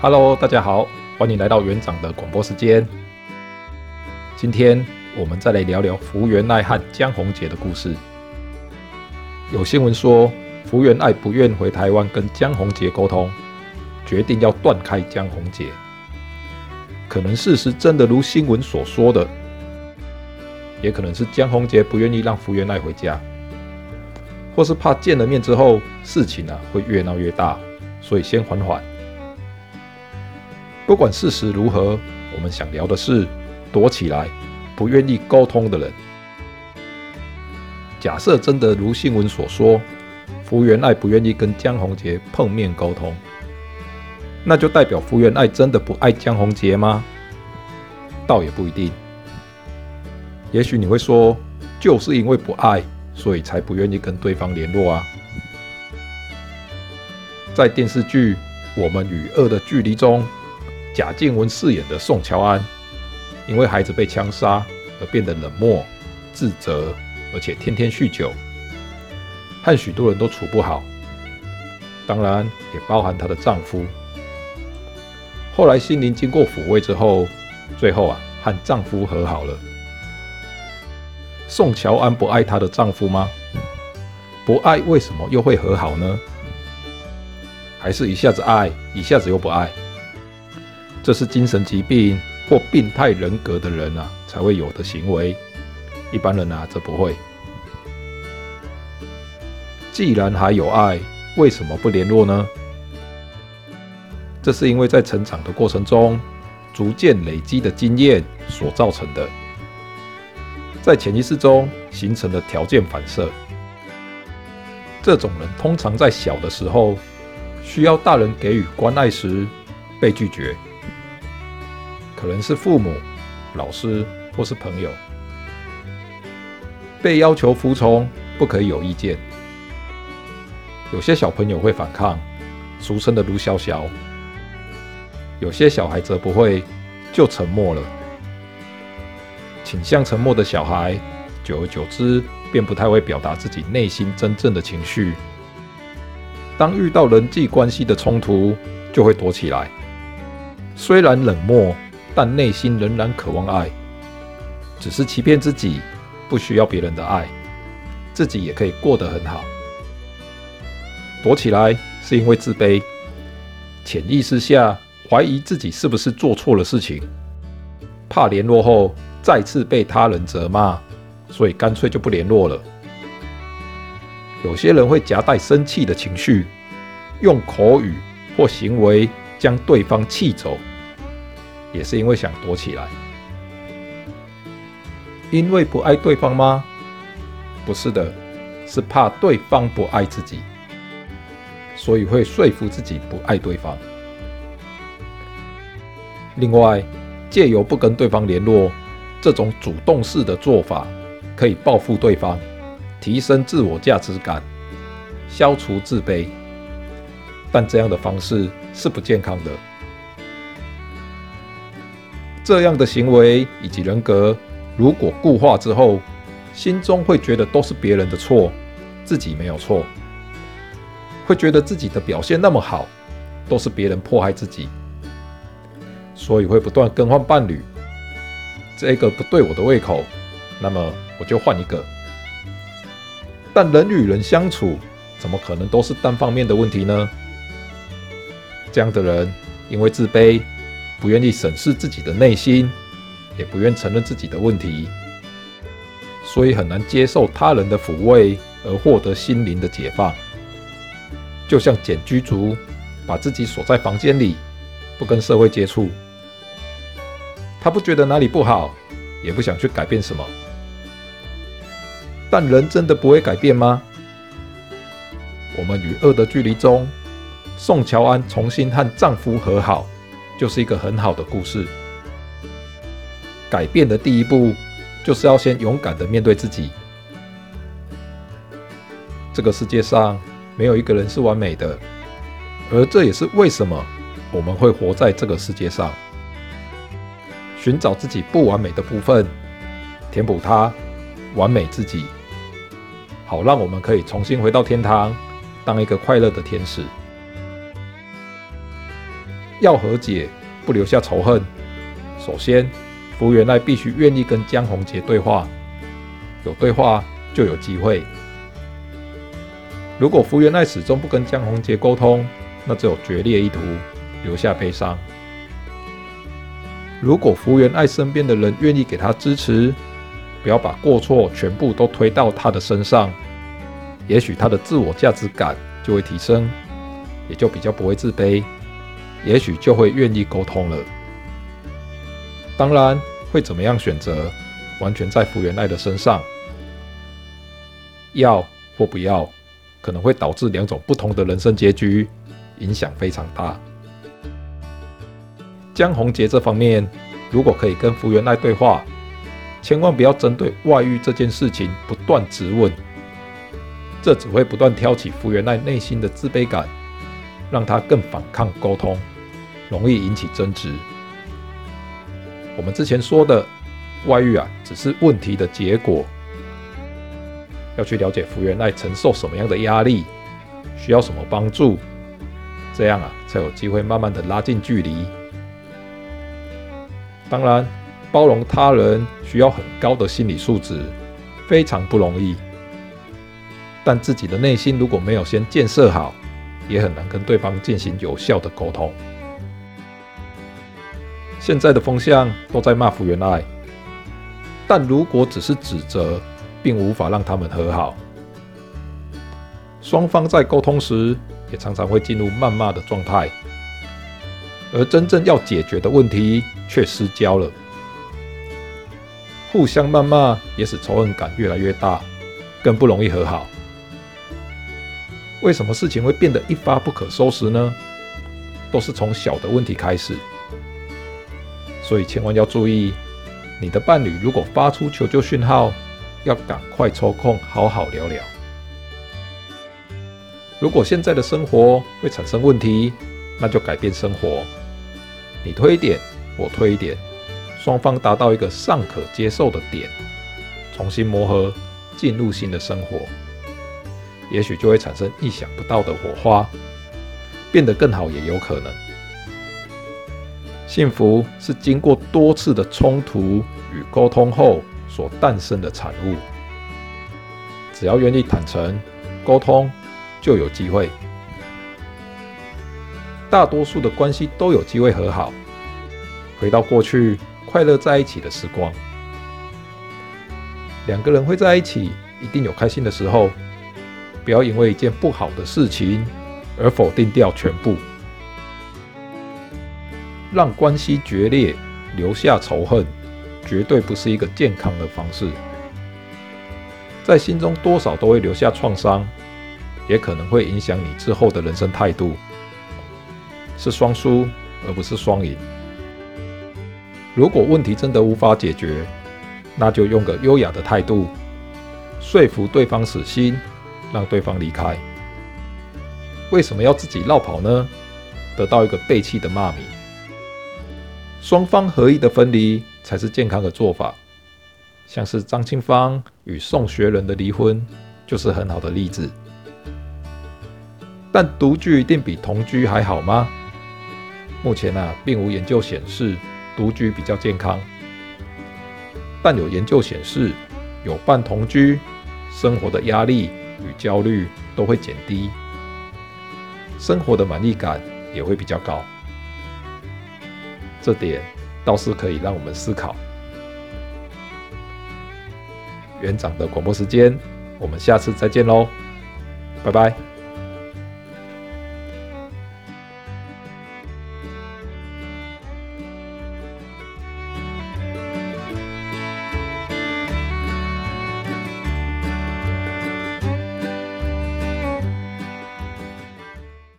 Hello，大家好，欢迎来到园长的广播时间。今天我们再来聊聊福原爱和江宏杰的故事。有新闻说，福原爱不愿回台湾跟江宏杰沟通，决定要断开江宏杰。可能事实真的如新闻所说的，也可能是江宏杰不愿意让福原爱回家，或是怕见了面之后事情啊会越闹越大，所以先缓缓。不管事实如何，我们想聊的是躲起来、不愿意沟通的人。假设真的如新闻所说，福原爱不愿意跟江宏杰碰面沟通。那就代表福原爱真的不爱江宏杰吗？倒也不一定。也许你会说，就是因为不爱，所以才不愿意跟对方联络啊。在电视剧《我们与恶的距离》中，贾静雯饰演的宋乔安，因为孩子被枪杀而变得冷漠、自责，而且天天酗酒，和许多人都处不好。当然，也包含她的丈夫。后来心灵经过抚慰之后，最后啊和丈夫和好了。宋乔安不爱她的丈夫吗？不爱为什么又会和好呢？还是一下子爱，一下子又不爱？这是精神疾病或病态人格的人啊才会有的行为，一般人啊则不会。既然还有爱，为什么不联络呢？这是因为在成长的过程中，逐渐累积的经验所造成的，在潜意识中形成的条件反射。这种人通常在小的时候，需要大人给予关爱时，被拒绝，可能是父母、老师或是朋友，被要求服从，不可以有意见。有些小朋友会反抗，俗称的卢小小。有些小孩则不会，就沉默了。倾向沉默的小孩，久而久之便不太会表达自己内心真正的情绪。当遇到人际关系的冲突，就会躲起来。虽然冷漠，但内心仍然渴望爱，只是欺骗自己，不需要别人的爱，自己也可以过得很好。躲起来是因为自卑，潜意识下。怀疑自己是不是做错了事情，怕联络后再次被他人责骂，所以干脆就不联络了。有些人会夹带生气的情绪，用口语或行为将对方气走，也是因为想躲起来。因为不爱对方吗？不是的，是怕对方不爱自己，所以会说服自己不爱对方。另外，借由不跟对方联络，这种主动式的做法，可以报复对方，提升自我价值感，消除自卑。但这样的方式是不健康的。这样的行为以及人格，如果固化之后，心中会觉得都是别人的错，自己没有错，会觉得自己的表现那么好，都是别人迫害自己。所以会不断更换伴侣，这个不对我的胃口，那么我就换一个。但人与人相处，怎么可能都是单方面的问题呢？这样的人因为自卑，不愿意审视自己的内心，也不愿承认自己的问题，所以很难接受他人的抚慰而获得心灵的解放。就像简居族，把自己锁在房间里，不跟社会接触。他不觉得哪里不好，也不想去改变什么。但人真的不会改变吗？我们与恶的距离中，宋乔安重新和丈夫和好，就是一个很好的故事。改变的第一步，就是要先勇敢的面对自己。这个世界上没有一个人是完美的，而这也是为什么我们会活在这个世界上。寻找自己不完美的部分，填补它，完美自己，好让我们可以重新回到天堂，当一个快乐的天使。要和解，不留下仇恨，首先，福原爱必须愿意跟江宏杰对话。有对话就有机会。如果福原爱始终不跟江宏杰沟通，那只有决裂意图，留下悲伤。如果福原爱身边的人愿意给她支持，不要把过错全部都推到她的身上，也许她的自我价值感就会提升，也就比较不会自卑，也许就会愿意沟通了。当然，会怎么样选择，完全在福原爱的身上，要或不要。可能会导致两种不同的人生结局，影响非常大。江宏杰这方面，如果可以跟福原爱对话，千万不要针对外遇这件事情不断质问，这只会不断挑起福原爱内心的自卑感，让他更反抗沟通，容易引起争执。我们之前说的外遇啊，只是问题的结果。要去了解福原爱承受什么样的压力，需要什么帮助，这样啊才有机会慢慢的拉近距离。当然，包容他人需要很高的心理素质，非常不容易。但自己的内心如果没有先建设好，也很难跟对方进行有效的沟通。现在的风向都在骂福原爱，但如果只是指责，并无法让他们和好，双方在沟通时也常常会进入谩骂的状态，而真正要解决的问题却失焦了。互相谩骂也使仇恨感越来越大，更不容易和好。为什么事情会变得一发不可收拾呢？都是从小的问题开始，所以千万要注意，你的伴侣如果发出求救讯号，要赶快抽空好好聊聊。如果现在的生活会产生问题，那就改变生活。你推一点，我推一点，双方达到一个尚可接受的点，重新磨合，进入新的生活，也许就会产生意想不到的火花，变得更好也有可能。幸福是经过多次的冲突与沟通后。所诞生的产物，只要愿意坦诚沟通，就有机会。大多数的关系都有机会和好，回到过去快乐在一起的时光。两个人会在一起，一定有开心的时候。不要因为一件不好的事情而否定掉全部，让关系决裂，留下仇恨。绝对不是一个健康的方式，在心中多少都会留下创伤，也可能会影响你之后的人生态度，是双输而不是双赢。如果问题真的无法解决，那就用个优雅的态度，说服对方死心，让对方离开。为什么要自己绕跑呢？得到一个背弃的骂名，双方合意的分离。才是健康的做法，像是张清芳与宋学仁的离婚就是很好的例子。但独居一定比同居还好吗？目前啊，并无研究显示独居比较健康。但有研究显示，有伴同居，生活的压力与焦虑都会减低，生活的满意感也会比较高。这点。倒是可以让我们思考。园长的广播时间，我们下次再见喽，拜拜。